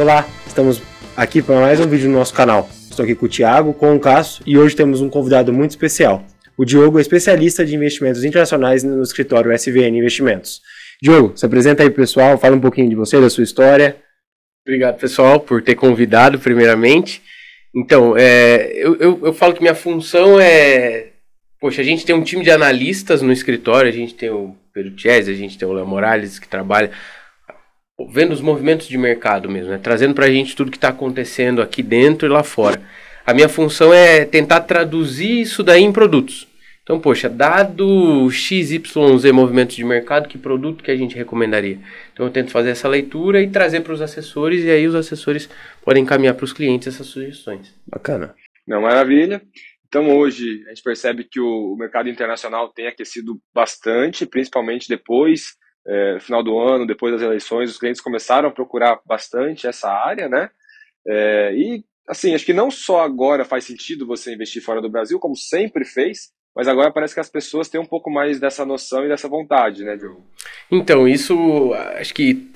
Olá, estamos aqui para mais um vídeo no nosso canal. Estou aqui com o Thiago, com o Cássio e hoje temos um convidado muito especial. O Diogo é especialista de investimentos internacionais no escritório SVN Investimentos. Diogo, se apresenta aí pessoal, fala um pouquinho de você, da sua história. Obrigado, pessoal, por ter convidado, primeiramente. Então, é, eu, eu, eu falo que minha função é. Poxa, a gente tem um time de analistas no escritório, a gente tem o Pedro Chese, a gente tem o Léo Morales que trabalha vendo os movimentos de mercado mesmo, né? trazendo para a gente tudo que está acontecendo aqui dentro e lá fora. A minha função é tentar traduzir isso daí em produtos. Então, poxa, dado XYZ movimentos de mercado, que produto que a gente recomendaria? Então, eu tento fazer essa leitura e trazer para os assessores, e aí os assessores podem encaminhar para os clientes essas sugestões. Bacana. Não, maravilha. Então, hoje, a gente percebe que o mercado internacional tem aquecido bastante, principalmente depois é, final do ano, depois das eleições, os clientes começaram a procurar bastante essa área, né? É, e, assim, acho que não só agora faz sentido você investir fora do Brasil, como sempre fez, mas agora parece que as pessoas têm um pouco mais dessa noção e dessa vontade, né, Diogo? Então, isso acho que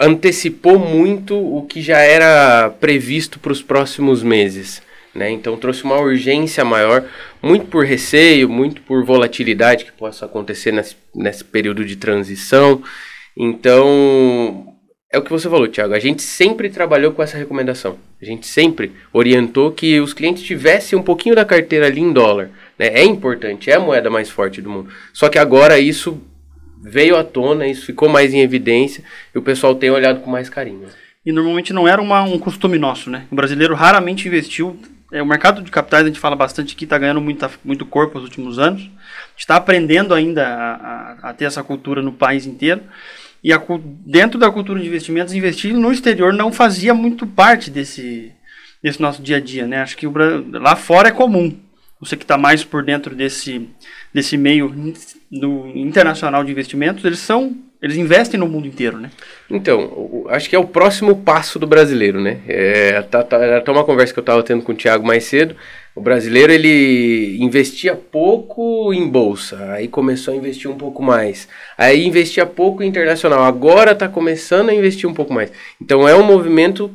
antecipou muito o que já era previsto para os próximos meses. Né? Então trouxe uma urgência maior, muito por receio, muito por volatilidade que possa acontecer nesse, nesse período de transição. Então, é o que você falou, Thiago. A gente sempre trabalhou com essa recomendação. A gente sempre orientou que os clientes tivessem um pouquinho da carteira ali em dólar. Né? É importante, é a moeda mais forte do mundo. Só que agora isso veio à tona, isso ficou mais em evidência e o pessoal tem olhado com mais carinho. E normalmente não era uma, um costume nosso, né? O brasileiro raramente investiu é, o mercado de capitais, a gente fala bastante aqui, está ganhando muita, muito corpo nos últimos anos. está aprendendo ainda a, a, a, ter essa cultura no país inteiro. E a, dentro da cultura de investimentos, investir no exterior não fazia muito parte desse, desse nosso dia a dia. Né? Acho que o, lá fora é comum. Você que está mais por dentro desse, desse meio internacional de investimentos, eles são eles investem no mundo inteiro, né? Então, acho que é o próximo passo do brasileiro, né? É, tá, tá, tá uma conversa que eu estava tendo com o Thiago mais cedo. O brasileiro, ele investia pouco em bolsa, aí começou a investir um pouco mais. Aí investia pouco em internacional, agora está começando a investir um pouco mais. Então, é um movimento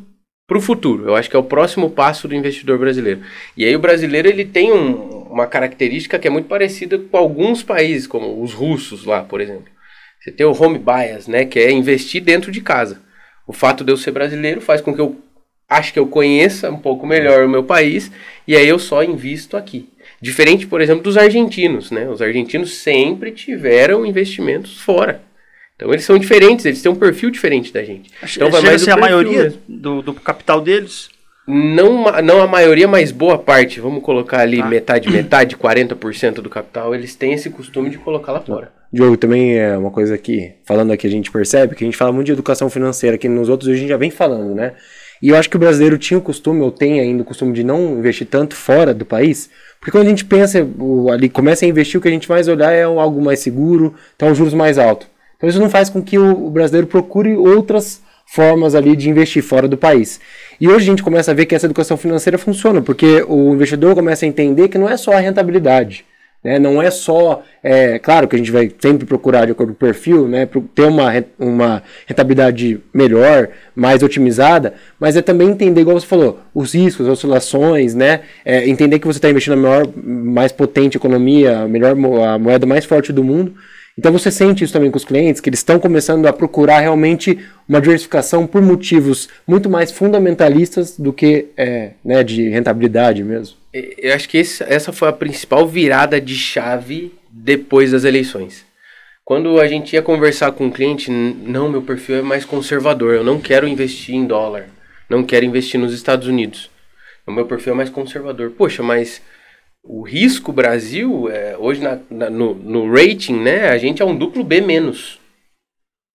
para o futuro. Eu acho que é o próximo passo do investidor brasileiro. E aí o brasileiro ele tem um, uma característica que é muito parecida com alguns países, como os russos lá, por exemplo. Você tem o home bias, né, que é investir dentro de casa. O fato de eu ser brasileiro faz com que eu acho que eu conheça um pouco melhor o meu país e aí eu só invisto aqui. Diferente, por exemplo, dos argentinos, né? Os argentinos sempre tiveram investimentos fora. Então eles são diferentes, eles têm um perfil diferente da gente. Então vai mais ser a maioria do, do, capital deles? Não, não a maioria, mas boa parte. Vamos colocar ali ah. metade, metade, 40% do capital. Eles têm esse costume de colocar lá fora. Diogo, também é uma coisa que, falando aqui, a gente percebe que a gente fala muito de educação financeira, que nos outros a gente já vem falando, né? E eu acho que o brasileiro tinha o costume, ou tem ainda o costume de não investir tanto fora do país, porque quando a gente pensa, ali começa a investir, o que a gente mais olhar é algo mais seguro, então juros mais altos. Então isso não faz com que o, brasileiro procure outras formas ali de investir fora do país. E hoje a gente começa a ver que essa educação financeira funciona, porque o investidor começa a entender que não é só a rentabilidade. Né? Não é só, é, claro que a gente vai sempre procurar de acordo com o perfil, né, ter uma, uma rentabilidade melhor, mais otimizada, mas é também entender, igual você falou, os riscos, as oscilações, né, é, entender que você está investindo na maior, mais potente economia, a, melhor, a moeda mais forte do mundo. Então você sente isso também com os clientes, que eles estão começando a procurar realmente uma diversificação por motivos muito mais fundamentalistas do que é, né, de rentabilidade mesmo. Eu acho que esse, essa foi a principal virada de chave depois das eleições. Quando a gente ia conversar com o cliente, não, meu perfil é mais conservador, eu não quero investir em dólar, não quero investir nos Estados Unidos. O meu perfil é mais conservador. Poxa, mas o risco Brasil, é, hoje na, na, no, no rating, né, a gente é um duplo B menos.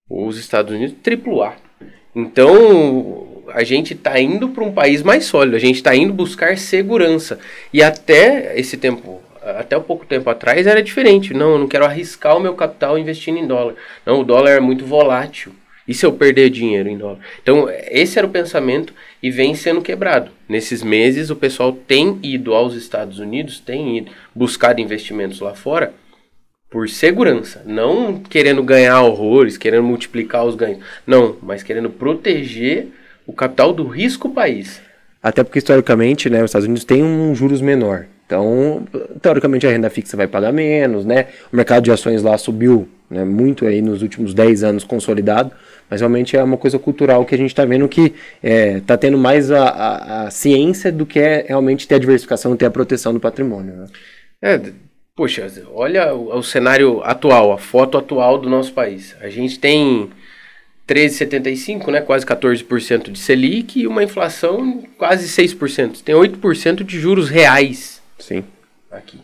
Os Estados Unidos, triplo A. Então, a gente está indo para um país mais sólido, a gente está indo buscar segurança. E até esse tempo, até um pouco tempo atrás era diferente. Não, eu não quero arriscar o meu capital investindo em dólar. Não, o dólar é muito volátil. E se eu perder dinheiro em dólar? Então, esse era o pensamento e vem sendo quebrado. Nesses meses, o pessoal tem ido aos Estados Unidos, tem ido buscar investimentos lá fora por segurança, não querendo ganhar horrores, querendo multiplicar os ganhos. Não, mas querendo proteger o capital do risco país. Até porque, historicamente, né, os Estados Unidos tem um juros menor. Então, teoricamente, a renda fixa vai pagar menos, né? O mercado de ações lá subiu né, muito aí nos últimos 10 anos consolidado, mas realmente é uma coisa cultural que a gente está vendo que está é, tá tendo mais a, a, a, ciência do que é realmente ter a diversificação, ter a proteção do patrimônio. Né? É, poxa, olha o, o cenário atual, a foto atual do nosso país. A gente tem 13,75, né, quase 14% de Selic e uma inflação quase 6%. Tem 8% de juros reais. Sim. Aqui.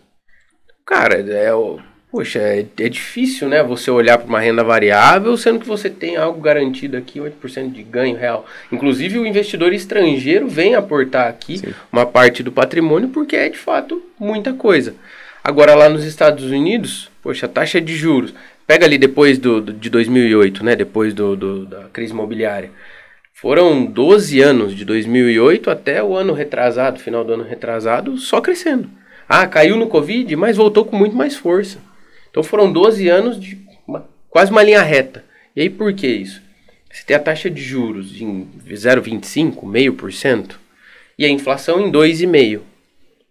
Cara, é Poxa, é, é difícil, né, você olhar para uma renda variável, sendo que você tem algo garantido aqui, 8% de ganho real. Inclusive, o investidor estrangeiro vem aportar aqui Sim. uma parte do patrimônio, porque é de fato muita coisa. Agora, lá nos Estados Unidos, poxa, a taxa de juros, pega ali depois do, do de 2008, né, depois do, do, da crise imobiliária, foram 12 anos, de 2008 até o ano retrasado, final do ano retrasado, só crescendo. Ah, caiu no Covid, mas voltou com muito mais força. Então foram 12 anos de uma, quase uma linha reta. E aí por que isso? Você tem a taxa de juros em 0,25, meio por cento, e a inflação em 2,5.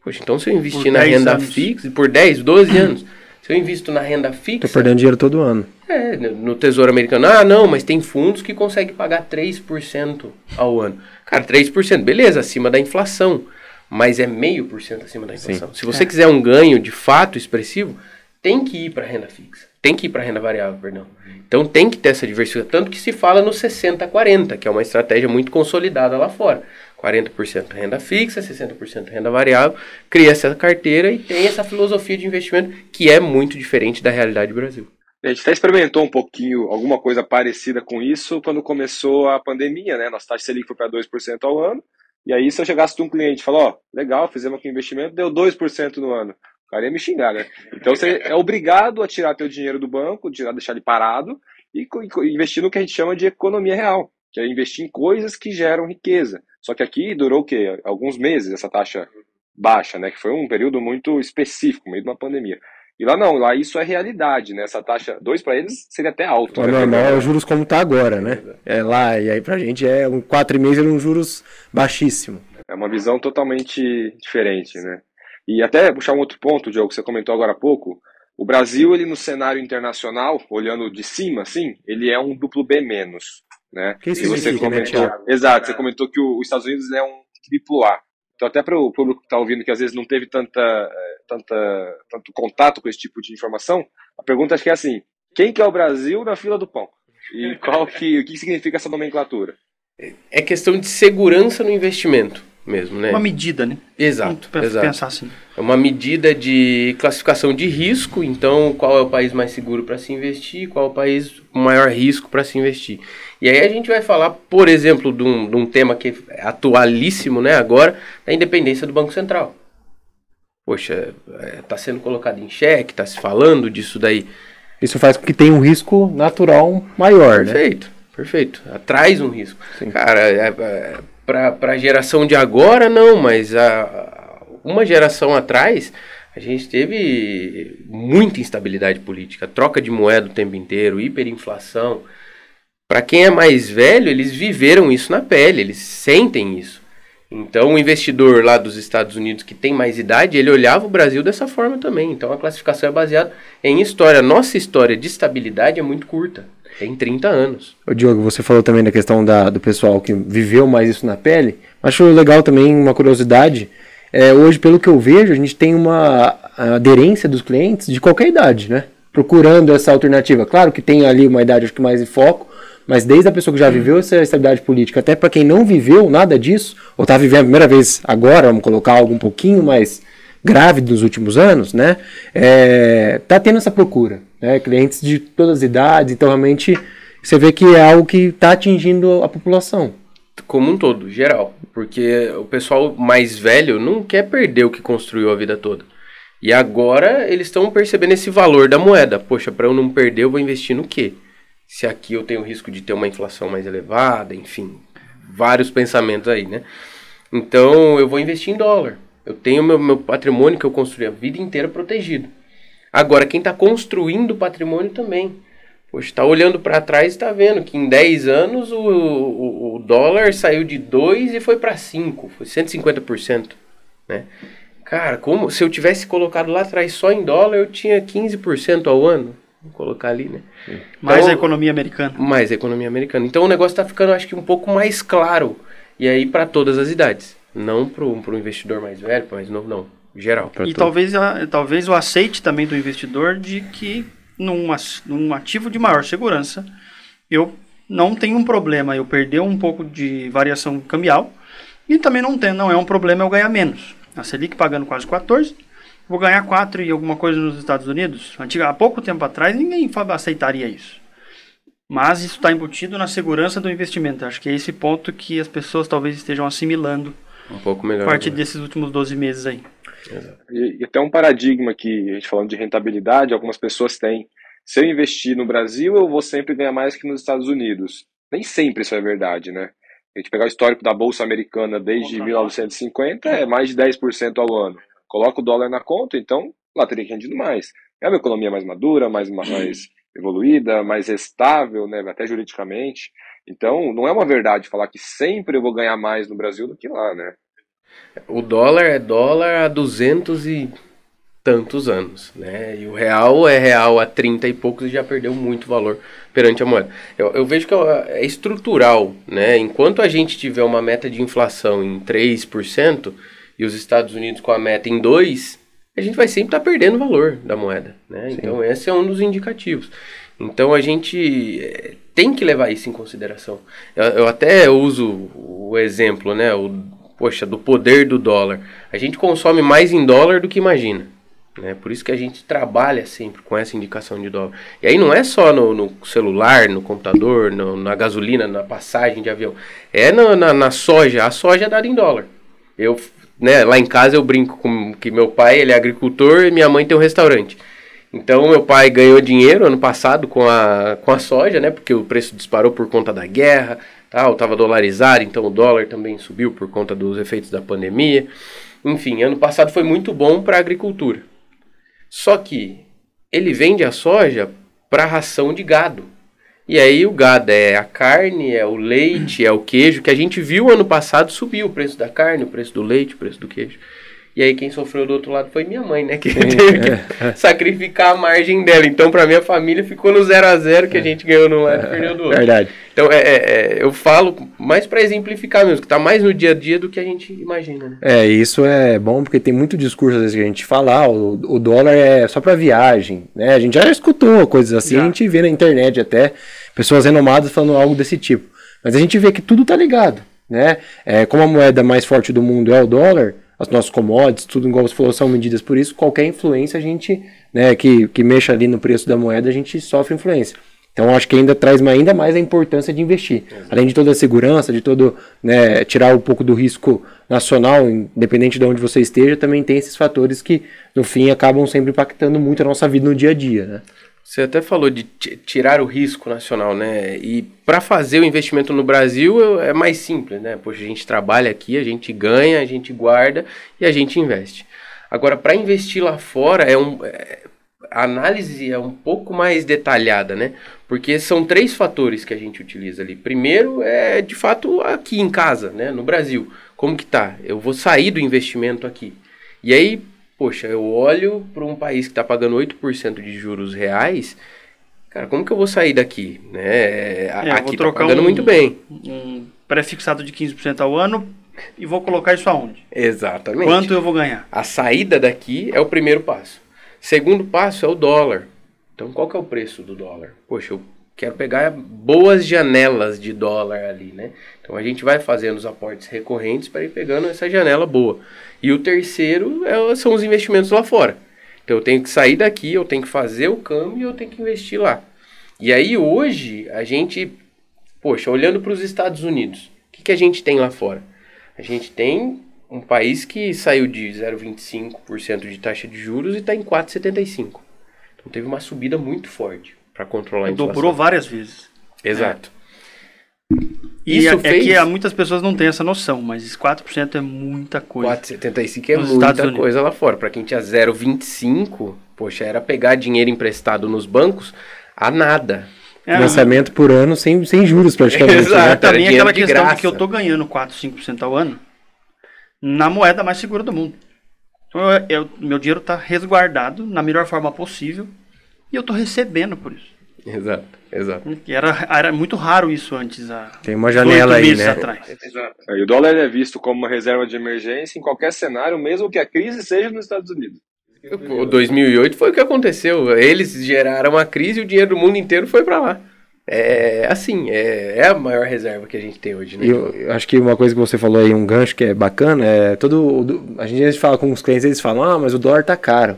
Poxa, então se eu investir na renda anos. fixa por 10, 12 anos, se eu invisto na renda fixa. Tô perdendo dinheiro todo ano. É, no Tesouro Americano. Ah, não, mas tem fundos que conseguem pagar 3% ao ano. Cara, 3%, beleza, acima da inflação. Mas é meio por cento acima da inflação. Sim. Se você é. quiser um ganho de fato expressivo, tem que ir para renda fixa. Tem que ir para renda variável, perdão. Então tem que ter essa diversificação. Tanto que se fala no 60-40, que é uma estratégia muito consolidada lá fora. 40% renda fixa, 60% renda variável, cria essa carteira e tem essa filosofia de investimento que é muito diferente da realidade do Brasil. A gente até experimentou um pouquinho, alguma coisa parecida com isso quando começou a pandemia, né? Nossa taxa Selic foi para 2% ao ano. E aí, se eu chegasse de um cliente e falar, ó, legal, fizemos aqui um investimento, deu 2% no ano. O cara ia me xingar, né? Então você é obrigado a tirar teu dinheiro do banco, tirar, deixar ele parado e investir no que a gente chama de economia real, que é investir em coisas que geram riqueza. Só que aqui durou o quê? Alguns meses essa taxa baixa, né? Que foi um período muito específico, meio de uma pandemia. E lá não, lá isso é realidade, né? Essa taxa 2 para eles seria até alto. O né? normal é os juros como está agora, né? É lá, e aí pra gente é um 4,5 é um juros baixíssimo. É uma visão totalmente diferente, né? E até puxar um outro ponto, Diogo, que você comentou agora há pouco, o Brasil, ele no cenário internacional, olhando de cima, assim, ele é um duplo B menos, né? Que isso você né, comentou, né? Exato, você comentou que o, os Estados Unidos é um triplo A. Então até para o público que está ouvindo que às vezes não teve tanta, eh, tanta, tanto contato com esse tipo de informação, a pergunta acho que é assim, quem que é o Brasil na fila do pão? E qual que, o que significa essa nomenclatura? É questão de segurança no investimento mesmo, né? Uma medida, né? Exato. Para pensar assim. É uma medida de classificação de risco, então qual é o país mais seguro para se investir, qual é o país com maior risco para se investir. E aí a gente vai falar, por exemplo, de um, de um tema que é atualíssimo, né, agora, da independência do Banco Central. Poxa, está é, sendo colocado em xeque, está se falando disso daí. Isso faz com que tenha um risco natural maior, perfeito, né? Perfeito, perfeito. Traz um risco. Sim. Cara, é, é, para a geração de agora, não, mas a, uma geração atrás, a gente teve muita instabilidade política, troca de moeda o tempo inteiro, hiperinflação. Para quem é mais velho, eles viveram isso na pele, eles sentem isso. Então, o investidor lá dos Estados Unidos que tem mais idade, ele olhava o Brasil dessa forma também. Então, a classificação é baseada em história. Nossa história de estabilidade é muito curta. Tem 30 anos. Diogo, você falou também da questão da, do pessoal que viveu mais isso na pele. Acho legal também uma curiosidade. É, hoje, pelo que eu vejo, a gente tem uma aderência dos clientes de qualquer idade, né? Procurando essa alternativa. Claro que tem ali uma idade acho que mais em foco, mas desde a pessoa que já viveu essa estabilidade política, até para quem não viveu nada disso, ou está vivendo a primeira vez agora, vamos colocar algo um pouquinho mais grave dos últimos anos, né? É, tá tendo essa procura, né? Clientes de todas as idades, então realmente você vê que é algo que está atingindo a população. Como um todo, geral. Porque o pessoal mais velho não quer perder o que construiu a vida toda. E agora eles estão percebendo esse valor da moeda. Poxa, para eu não perder, eu vou investir no quê? Se aqui eu tenho risco de ter uma inflação mais elevada, enfim, vários pensamentos aí, né? Então eu vou investir em dólar. Eu tenho meu, meu patrimônio que eu construí a vida inteira protegido. Agora, quem está construindo patrimônio também. Poxa, tá olhando para trás e tá vendo que em 10 anos o, o, o dólar saiu de 2 e foi para 5, foi 150%, né? Cara, como se eu tivesse colocado lá atrás só em dólar, eu tinha 15% ao ano. Vou colocar ali, né? Mais então, a economia americana. Mais a economia americana. Então o negócio está ficando, acho que, um pouco mais claro. E aí para todas as idades. Não para o investidor mais velho, mais novo, não. Geral. E talvez, a, talvez o aceite também do investidor de que num, num ativo de maior segurança, eu não tenho um problema eu perder um pouco de variação cambial e também não, tem, não é um problema eu ganhar menos. A Selic pagando quase 14, vou ganhar 4 e alguma coisa nos Estados Unidos. Antiga, há pouco tempo atrás ninguém aceitaria isso. Mas isso está embutido na segurança do investimento. Acho que é esse ponto que as pessoas talvez estejam assimilando um pouco melhor, a partir né? desses últimos 12 meses aí. E, e até um paradigma que, a gente falando de rentabilidade, algumas pessoas têm. Se eu investir no Brasil, eu vou sempre ganhar mais que nos Estados Unidos. Nem sempre isso é verdade, né? A gente pegar o histórico da Bolsa Americana desde 1950, é mais de 10% ao ano. Coloca o dólar na conta, então lá teria que rendido mais. É uma economia mais madura, mais, mais evoluída, mais estável, né, até juridicamente. Então, não é uma verdade falar que sempre eu vou ganhar mais no Brasil do que lá, né? O dólar é dólar há 200 e tantos anos, né? E o real é real há 30 e poucos e já perdeu muito valor perante a moeda. Eu, eu vejo que é, é estrutural, né? Enquanto a gente tiver uma meta de inflação em 3% e os Estados Unidos com a meta em 2%, a gente vai sempre estar tá perdendo valor da moeda, né? Então esse é um dos indicativos. Então a gente eh, tem que levar isso em consideração. Eu, eu até uso o exemplo, né? O, poxa, do poder do dólar. A gente consome mais em dólar do que imagina. Né? Por isso que a gente trabalha sempre com essa indicação de dólar. E aí não é só no, no celular, no computador, no, na gasolina, na passagem de avião. É na, na, na, soja. A soja é dada em dólar. Eu, né, lá em casa eu brinco com que meu pai ele é agricultor e minha mãe tem um restaurante. Então meu pai ganhou dinheiro ano passado com a, com a soja, né? Porque o preço disparou por conta da guerra, tal, estava dolarizado, então o dólar também subiu por conta dos efeitos da pandemia. Enfim, ano passado foi muito bom para a agricultura. Só que ele vende a soja para ração de gado. E aí o gado é a carne, é o leite, é o queijo, que a gente viu ano passado subir o preço da carne, o preço do leite, o preço do queijo. E aí quem sofreu do outro lado foi minha mãe, né? Que Sim, teve que é. sacrificar a margem dela. Então, para minha família, ficou no 0 a 0 que a é. gente ganhou num lado e perdeu do outro. Verdade. Então, é, é, é eu falo mais para exemplificar mesmo, que tá mais no dia a dia do que a gente imagina, né? É, isso é bom porque tem muito discurso às vezes que a gente fala, ah, o, o dólar é só para viagem, né? A gente já escutou coisas assim, já. a gente vê na internet até pessoas renomadas falando algo desse tipo. Mas a gente vê que tudo tá ligado, né? É, como a moeda mais forte do mundo é o dólar, as nossas commodities, tudo igual você falou, são medidas por isso, qualquer influência a gente, né, que, que mexa ali no preço da moeda, a gente sofre influência. Então acho que ainda traz ainda mais a importância de investir. Além de toda a segurança, de todo, né, tirar um pouco do risco nacional, independente de onde você esteja, também tem esses fatores que, no fim, acabam sempre impactando muito a nossa vida no dia a dia, né? Você até falou de tirar o risco nacional, né? E para fazer o investimento no Brasil é mais simples, né? Poxa, a gente trabalha aqui, a gente ganha, a gente guarda e a gente investe. Agora, para investir lá fora, é um, é, a análise é um pouco mais detalhada, né? Porque são três fatores que a gente utiliza ali. Primeiro é, de fato, aqui em casa, né? No Brasil. Como que tá? Eu vou sair do investimento aqui. E aí, poxa, eu olho para um país que está pagando 8% de juros reais, cara, como que eu vou sair daqui? Né? É, aqui está pagando um, muito bem. Um pré-fixado de 15% ao ano e vou colocar isso aonde? Exatamente. Quanto eu vou ganhar? A saída daqui é o primeiro passo. Segundo passo é o dólar. Então, qual que é o preço do dólar? Poxa, eu quero pegar boas janelas de dólar ali, né? Então a gente vai fazendo os aportes recorrentes para ir pegando essa janela boa. E o terceiro é, são os investimentos lá fora. Então eu tenho que sair daqui, eu tenho que fazer o câmbio e eu tenho que investir lá. E aí hoje a gente, poxa, olhando para os Estados Unidos, o que, que a gente tem lá fora? A gente tem um país que saiu de 0,25% de taxa de juros e está em 4,75%. Então teve uma subida muito forte para controlar a inflação. Dobrou várias vezes. Exato. E Isso é, fez... é que muitas pessoas não têm essa noção, mas 4% é muita coisa. 4,75 é muita coisa lá fora. Para quem tinha 0,25, poxa, era pegar dinheiro emprestado nos bancos a nada. É, Financiamento por ano sem, sem juros praticamente. Exato. Né? Também aquela questão graça. de que eu tô ganhando 4, 5% ao ano na moeda mais segura do mundo. Então, eu, eu, meu dinheiro está resguardado na melhor forma possível e eu estou recebendo por isso. Exato, exato. E era, era muito raro isso antes. Há Tem uma janela aí, né? Atrás. Exato. E o dólar é visto como uma reserva de emergência em qualquer cenário, mesmo que a crise seja nos Estados Unidos. O 2008 foi o que aconteceu. Eles geraram a crise e o dinheiro do mundo inteiro foi para lá. É assim, é, é, a maior reserva que a gente tem hoje, né? Eu, eu, acho que uma coisa que você falou aí, um gancho que é bacana, é todo. A gente fala com os clientes, eles falam, ah, mas o dólar tá caro.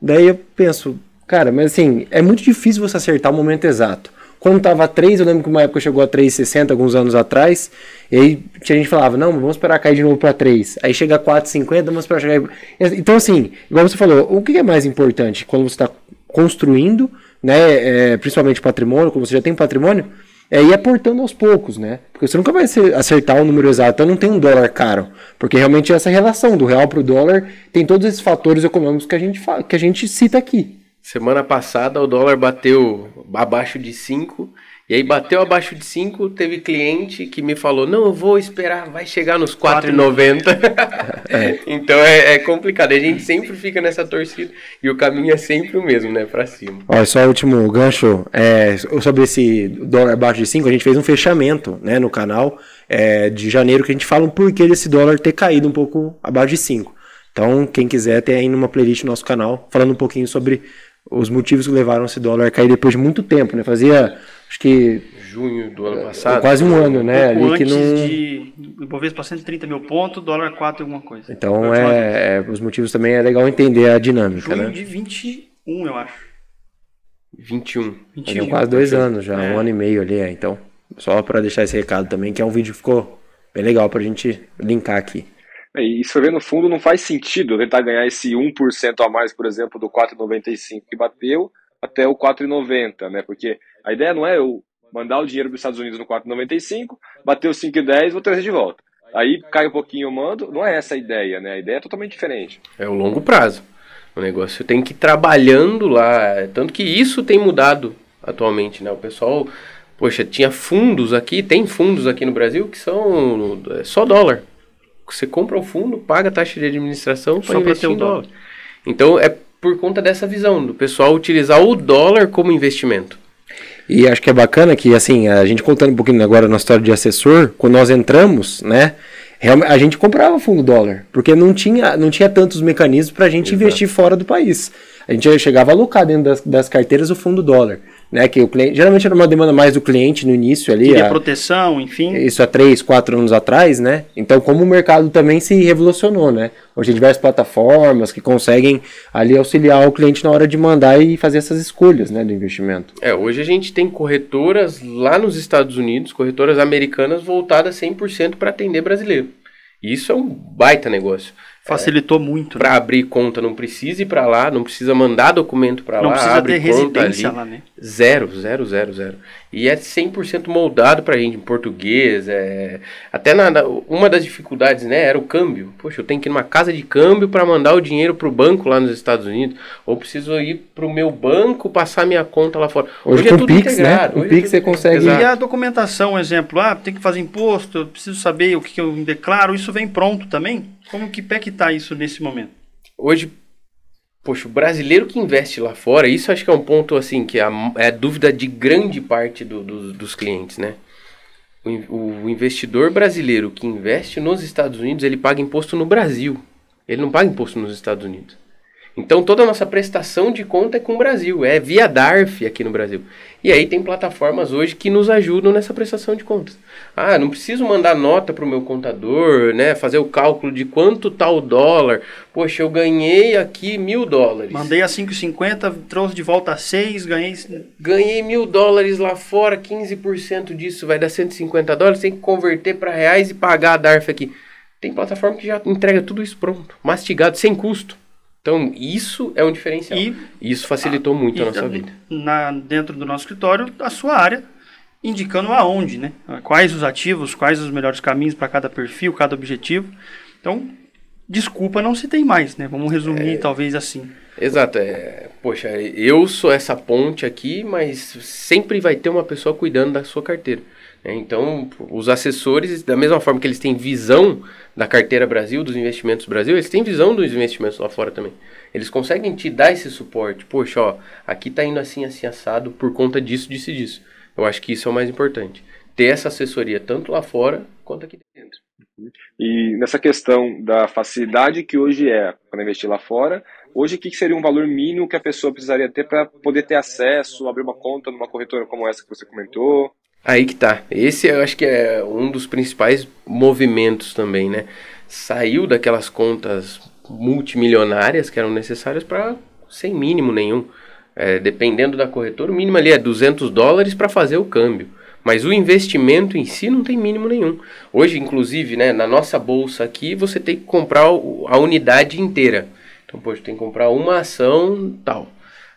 Daí eu penso, cara, mas assim, é muito difícil você acertar o momento exato. Quando tava 3, eu lembro que uma época chegou a 3,60 alguns anos atrás, e aí a gente falava, não, vamos esperar cair de novo para 3. Aí chega a 4,50, vamos esperar chegar. Então, assim, igual você falou, o que é mais importante quando você está construindo né, é, principalmente patrimônio, como você já tem patrimônio, é ir aportando aos poucos, né? Porque você nunca vai acertar o número exato, então não tem um dólar caro. Porque realmente essa relação do real para o dólar tem todos esses fatores econômicos que a gente, que a gente cita aqui. Semana passada o dólar bateu abaixo de 5 e aí bateu abaixo de 5, teve cliente que me falou, não, eu vou esperar, vai chegar nos 4,90. é. Então é, é, complicado, a gente sempre fica nessa torcida e o caminho é sempre o mesmo, né, para cima. Olha, só o último gancho, é, sobre esse dólar abaixo de 5, a gente fez um fechamento, né, no canal é, de janeiro, que a gente fala um porquê desse dólar ter caído um pouco abaixo de 5. Então, quem quiser, tem aí numa playlist no nosso canal, falando um pouquinho sobre os motivos que levaram esse dólar a cair depois de muito tempo, né, fazia acho que junho do ano passado. Quase um ano, né? Um ali que não. De Ibovespa 130 mil pontos, dólar 4 alguma coisa. Então é, é, os motivos também é legal entender a dinâmica, junho né? de 21, eu acho. 21. 21. quase dois anos já, é. um ano e meio ali, é. Então, só para deixar esse recado também, que é um vídeo que ficou bem legal pra gente linkar aqui. É, e se for ver no fundo, não faz sentido tentar ganhar esse 1% a mais, por exemplo, do 4,95 que bateu até o 4,90, né? Porque a ideia não é eu mandar o dinheiro para os Estados Unidos no 4,95, bater os 5,10 vou trazer de volta. Aí cai um pouquinho eu mando, não é essa a ideia, né? A ideia é totalmente diferente. É o longo prazo. O negócio tem que ir trabalhando lá. Tanto que isso tem mudado atualmente, né? O pessoal, poxa, tinha fundos aqui, tem fundos aqui no Brasil que são é só dólar. Você compra o fundo, paga a taxa de administração para investir em dólar. dólar. Então é por conta dessa visão do pessoal utilizar o dólar como investimento. E acho que é bacana que, assim, a gente contando um pouquinho agora na história de assessor, quando nós entramos, né, a gente comprava fundo dólar, porque não tinha, não tinha tantos mecanismos para a gente Exato. investir fora do país. A gente chegava a alocar dentro das, das carteiras o fundo dólar né? Que o cliente, geralmente era uma demanda mais do cliente no início ali. Queria a, proteção, enfim. Isso há três, quatro anos atrás, né? Então, como o mercado também se revolucionou, né? Hoje tem diversas plataformas que conseguem ali auxiliar o cliente na hora de mandar e fazer essas escolhas, né, do investimento. É, hoje a gente tem corretoras lá nos Estados Unidos, corretoras americanas voltadas 100% para atender brasileiro. Isso é um baita negócio. Facilitou é, muito. Para né? abrir conta não precisa ir para lá, não precisa mandar documento para lá. Não precisa abre ter residência ali, lá, né? Zero, zero, zero, zero. E é 100% moldado para gente em português. É... Até na, na, uma das dificuldades né, era o câmbio. Poxa, eu tenho que ir numa casa de câmbio para mandar o dinheiro para o banco lá nos Estados Unidos. Ou preciso ir para o meu banco passar minha conta lá fora. Hoje, Hoje é tudo Pix, né? integrado. Né? O Pix você consegue. E a documentação, exemplo, ah, tem que fazer imposto, eu preciso saber o que, que eu declaro. Isso vem pronto também? Como que pé que tá isso nesse momento? Hoje, poxa, o brasileiro que investe lá fora, isso acho que é um ponto assim que é a, dúvida de grande parte do, do, dos clientes, né? O, o, investidor brasileiro que investe nos Estados Unidos, ele paga imposto no Brasil. Ele não paga imposto nos Estados Unidos. Então toda a nossa prestação de conta é com o Brasil, é via DARF aqui no Brasil. E aí tem plataformas hoje que nos ajudam nessa prestação de contas. Ah, não preciso mandar nota para o meu contador, né? Fazer o cálculo de quanto tá o dólar. Poxa, eu ganhei aqui mil dólares. Mandei a 5,50, trouxe de volta a 6, ganhei... Ganhei mil dólares lá fora, 15% disso vai dar 150 dólares, tem que converter para reais e pagar a DARF aqui. Tem plataforma que já entrega tudo isso pronto, mastigado, sem custo. Então, isso é um diferencial. E isso facilitou a, muito a nossa vida. Na, dentro do nosso escritório, a sua área, indicando aonde, né? Quais os ativos, quais os melhores caminhos para cada perfil, cada objetivo. Então, desculpa não se tem mais, né? Vamos resumir é... talvez assim. Exato. É, poxa, eu sou essa ponte aqui, mas sempre vai ter uma pessoa cuidando da sua carteira. Né? Então, os assessores, da mesma forma que eles têm visão da carteira Brasil, dos investimentos Brasil, eles têm visão dos investimentos lá fora também. Eles conseguem te dar esse suporte. Poxa, ó, aqui tá indo assim, assim, assado por conta disso, disso e disso. Eu acho que isso é o mais importante. Ter essa assessoria tanto lá fora quanto aqui dentro. E nessa questão da facilidade que hoje é para investir lá fora, hoje o que seria um valor mínimo que a pessoa precisaria ter para poder ter acesso, abrir uma conta numa corretora como essa que você comentou? Aí que tá. Esse eu acho que é um dos principais movimentos também, né? Saiu daquelas contas multimilionárias que eram necessárias para sem mínimo nenhum. É, dependendo da corretora, o mínimo ali é 200 dólares para fazer o câmbio. Mas o investimento em si não tem mínimo nenhum. Hoje, inclusive, né, na nossa bolsa aqui, você tem que comprar a unidade inteira. Então, poxa, tem que comprar uma ação tal.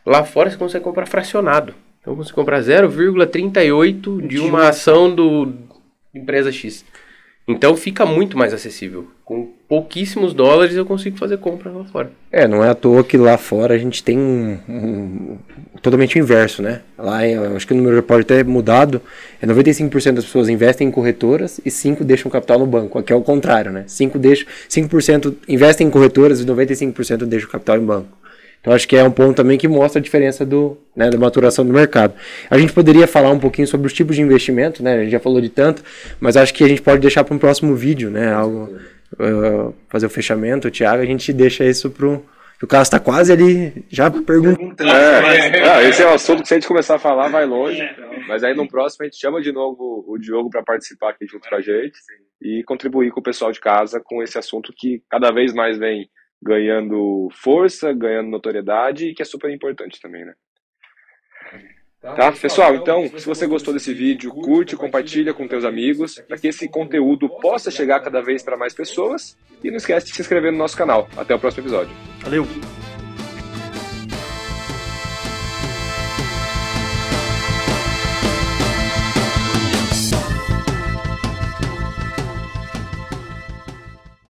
Lá fora você consegue comprar fracionado. Então você compra 0,38 de uma ação do empresa X. Então fica muito mais acessível. Com pouquíssimos dólares eu consigo fazer compras lá fora. É, não é à toa que lá fora a gente tem um, um totalmente o inverso, né? Lá eu acho que o número pode ter mudado. É 95% das pessoas investem em corretoras e 5 deixam capital no banco. Aqui é o contrário, né? 5 deixam, 5% investem em corretoras e 95% deixam capital em banco. Então acho que é um ponto também que mostra a diferença do, né, da maturação do mercado. A gente poderia falar um pouquinho sobre os tipos de investimento, né? A gente já falou de tanto, mas acho que a gente pode deixar para um próximo vídeo, né? Algo, uh, fazer o fechamento, Thiago, a gente deixa isso pro o Carlos está quase ali já perguntando. É, esse é um assunto que se a gente começar a falar vai longe, mas aí no próximo a gente chama de novo o Diogo para participar aqui junto com a gente e contribuir com o pessoal de casa com esse assunto que cada vez mais vem ganhando força, ganhando notoriedade e que é super importante também, né? Tá, pessoal, então, se você gostou desse vídeo, curte, compartilha com teus amigos, para que esse conteúdo possa chegar cada vez para mais pessoas. E não esquece de se inscrever no nosso canal. Até o próximo episódio. Valeu!